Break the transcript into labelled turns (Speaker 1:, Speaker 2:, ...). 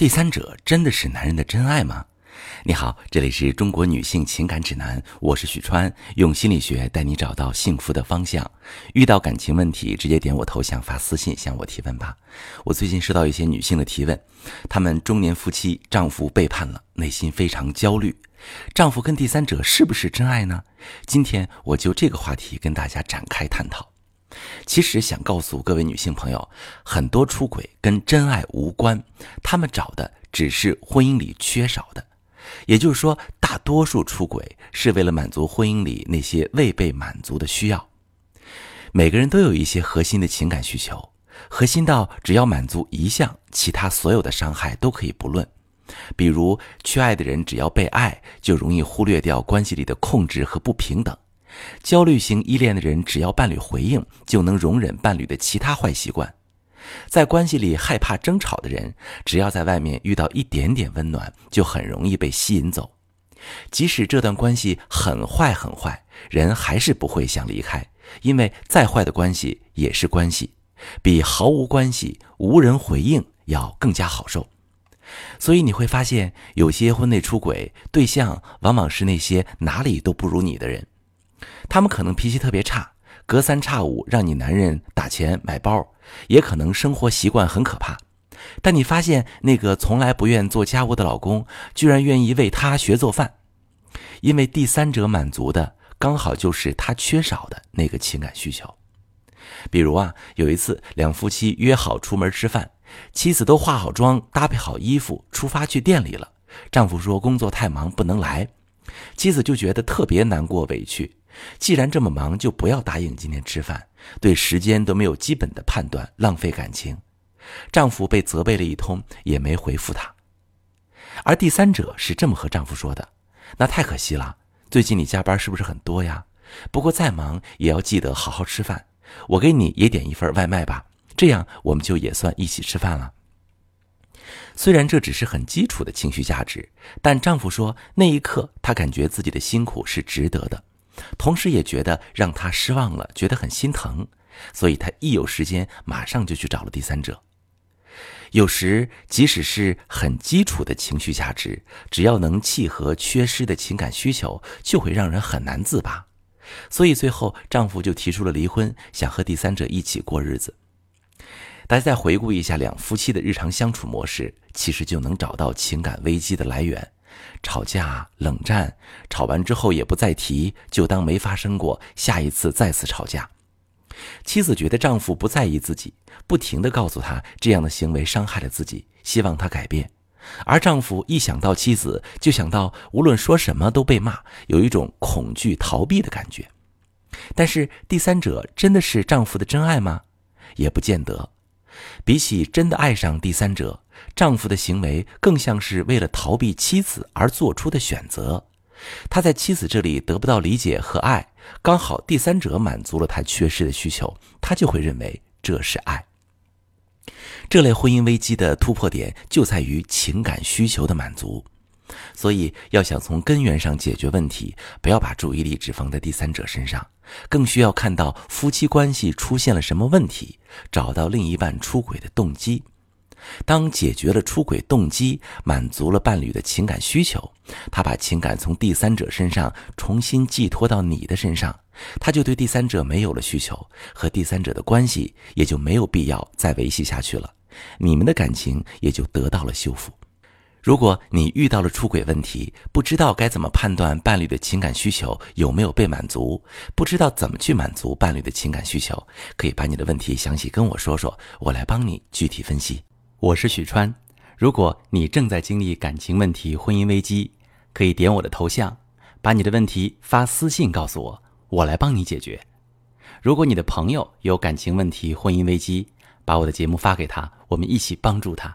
Speaker 1: 第三者真的是男人的真爱吗？你好，这里是中国女性情感指南，我是许川，用心理学带你找到幸福的方向。遇到感情问题，直接点我头像发私信向我提问吧。我最近收到一些女性的提问，她们中年夫妻，丈夫背叛了，内心非常焦虑。丈夫跟第三者是不是真爱呢？今天我就这个话题跟大家展开探讨。其实想告诉各位女性朋友，很多出轨跟真爱无关，他们找的只是婚姻里缺少的。也就是说，大多数出轨是为了满足婚姻里那些未被满足的需要。每个人都有一些核心的情感需求，核心到只要满足一项，其他所有的伤害都可以不论。比如，缺爱的人只要被爱，就容易忽略掉关系里的控制和不平等。焦虑型依恋的人，只要伴侣回应，就能容忍伴侣的其他坏习惯。在关系里害怕争吵的人，只要在外面遇到一点点温暖，就很容易被吸引走。即使这段关系很坏很坏，人还是不会想离开，因为再坏的关系也是关系，比毫无关系、无人回应要更加好受。所以你会发现，有些婚内出轨对象往往是那些哪里都不如你的人。他们可能脾气特别差，隔三差五让你男人打钱买包，也可能生活习惯很可怕。但你发现那个从来不愿做家务的老公，居然愿意为她学做饭，因为第三者满足的刚好就是他缺少的那个情感需求。比如啊，有一次两夫妻约好出门吃饭，妻子都化好妆、搭配好衣服出发去店里了，丈夫说工作太忙不能来，妻子就觉得特别难过委屈。既然这么忙，就不要答应今天吃饭。对时间都没有基本的判断，浪费感情。丈夫被责备了一通，也没回复她。而第三者是这么和丈夫说的：“那太可惜了，最近你加班是不是很多呀？不过再忙也要记得好好吃饭。我给你也点一份外卖吧，这样我们就也算一起吃饭了。”虽然这只是很基础的情绪价值，但丈夫说那一刻他感觉自己的辛苦是值得的。同时也觉得让他失望了，觉得很心疼，所以他一有时间马上就去找了第三者。有时即使是很基础的情绪价值，只要能契合缺失的情感需求，就会让人很难自拔。所以最后丈夫就提出了离婚，想和第三者一起过日子。大家再回顾一下两夫妻的日常相处模式，其实就能找到情感危机的来源。吵架、冷战，吵完之后也不再提，就当没发生过。下一次再次吵架，妻子觉得丈夫不在意自己，不停的告诉她这样的行为伤害了自己，希望她改变。而丈夫一想到妻子，就想到无论说什么都被骂，有一种恐惧逃避的感觉。但是第三者真的是丈夫的真爱吗？也不见得。比起真的爱上第三者。丈夫的行为更像是为了逃避妻子而做出的选择，他在妻子这里得不到理解和爱，刚好第三者满足了他缺失的需求，他就会认为这是爱。这类婚姻危机的突破点就在于情感需求的满足，所以要想从根源上解决问题，不要把注意力只放在第三者身上，更需要看到夫妻关系出现了什么问题，找到另一半出轨的动机。当解决了出轨动机，满足了伴侣的情感需求，他把情感从第三者身上重新寄托到你的身上，他就对第三者没有了需求，和第三者的关系也就没有必要再维系下去了，你们的感情也就得到了修复。如果你遇到了出轨问题，不知道该怎么判断伴侣的情感需求有没有被满足，不知道怎么去满足伴侣的情感需求，可以把你的问题详细跟我说说，我来帮你具体分析。我是许川，如果你正在经历感情问题、婚姻危机，可以点我的头像，把你的问题发私信告诉我，我来帮你解决。如果你的朋友有感情问题、婚姻危机，把我的节目发给他，我们一起帮助他。